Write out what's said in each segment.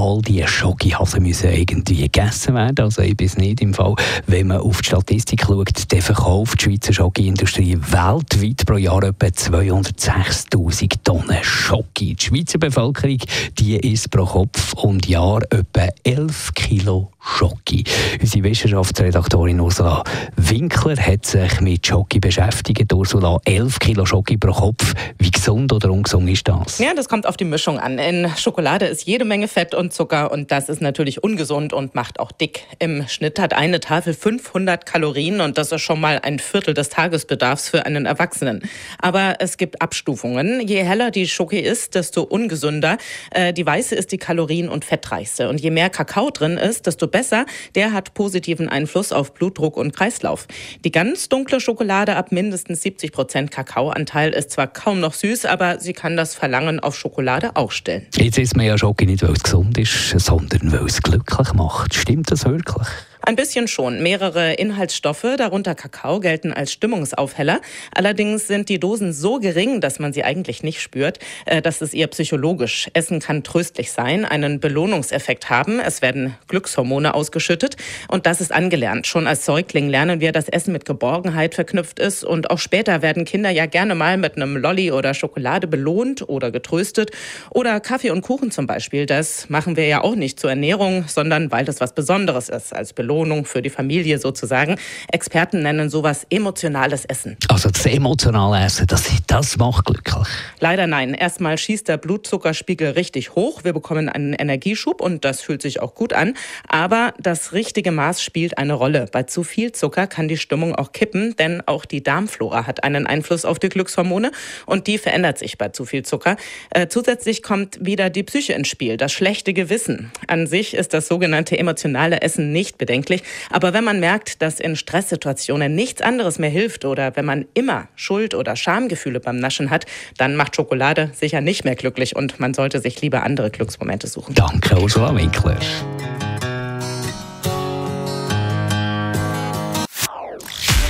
All diese Schokihasen müssen irgendwie gegessen werden. Also ich bin nicht im Fall, wenn man auf die Statistik schaut, dann verkauft die Schweizer Schoki-Industrie weltweit pro Jahr etwa 206'000 Tonnen Schoki. Die Schweizer Bevölkerung die isst pro Kopf und Jahr etwa 11 Kilo Schoki. Unsere Wissenschaftsredaktorin Ursula Winkler hat sich mit Schoki beschäftigt. Ursula, 11 Kilo Schoki pro Kopf. Wie gesund oder ungesund ist das? Ja, das kommt auf die Mischung an. In Schokolade ist jede Menge Fett und Zucker und das ist natürlich ungesund und macht auch dick. Im Schnitt hat eine Tafel 500 Kalorien und das ist schon mal ein Viertel des Tagesbedarfs für einen Erwachsenen. Aber es gibt Abstufungen. Je heller die Schoki ist, desto ungesünder. Äh, die weiße ist die kalorien- und fettreichste. Und je mehr Kakao drin ist, desto besser. Der hat positiven Einfluss auf Blutdruck und Kreislauf. Die ganz dunkle Schokolade ab mindestens 70 Prozent Kakaoanteil ist zwar kaum noch süß, aber sie kann das Verlangen auf Schokolade auch stellen. Jetzt isst man ja Schoki nicht, weil es gesund ist, sondern weil es glücklich macht. Stimmt das wirklich? Ein bisschen schon. Mehrere Inhaltsstoffe, darunter Kakao, gelten als Stimmungsaufheller. Allerdings sind die Dosen so gering, dass man sie eigentlich nicht spürt. Äh, das ist eher psychologisch. Essen kann tröstlich sein, einen Belohnungseffekt haben. Es werden Glückshormone ausgeschüttet und das ist angelernt. Schon als Säugling lernen wir, dass Essen mit Geborgenheit verknüpft ist und auch später werden Kinder ja gerne mal mit einem Lolli oder Schokolade belohnt oder getröstet oder Kaffee und Kuchen zum Beispiel. Das machen wir ja auch nicht zur Ernährung, sondern weil das was Besonderes ist als Belohnung. Belohnung für die Familie sozusagen. Experten nennen sowas emotionales Essen. Also das emotionale Essen, das, das macht glücklich? Leider nein. Erstmal schießt der Blutzuckerspiegel richtig hoch. Wir bekommen einen Energieschub und das fühlt sich auch gut an. Aber das richtige Maß spielt eine Rolle. Bei zu viel Zucker kann die Stimmung auch kippen, denn auch die Darmflora hat einen Einfluss auf die Glückshormone und die verändert sich bei zu viel Zucker. Äh, zusätzlich kommt wieder die Psyche ins Spiel, das schlechte Gewissen. An sich ist das sogenannte emotionale Essen nicht bedenklich bedenklich. Aber wenn man merkt, dass in Stresssituationen nichts anderes mehr hilft oder wenn man immer Schuld- oder Schamgefühle beim Naschen hat, dann macht Schokolade sicher nicht mehr glücklich und man sollte sich lieber andere Glücksmomente suchen. Danke, Ursula Winkler.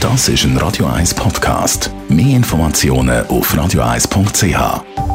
Das ist ein Radio 1 Podcast. Mehr Informationen auf radio1.ch.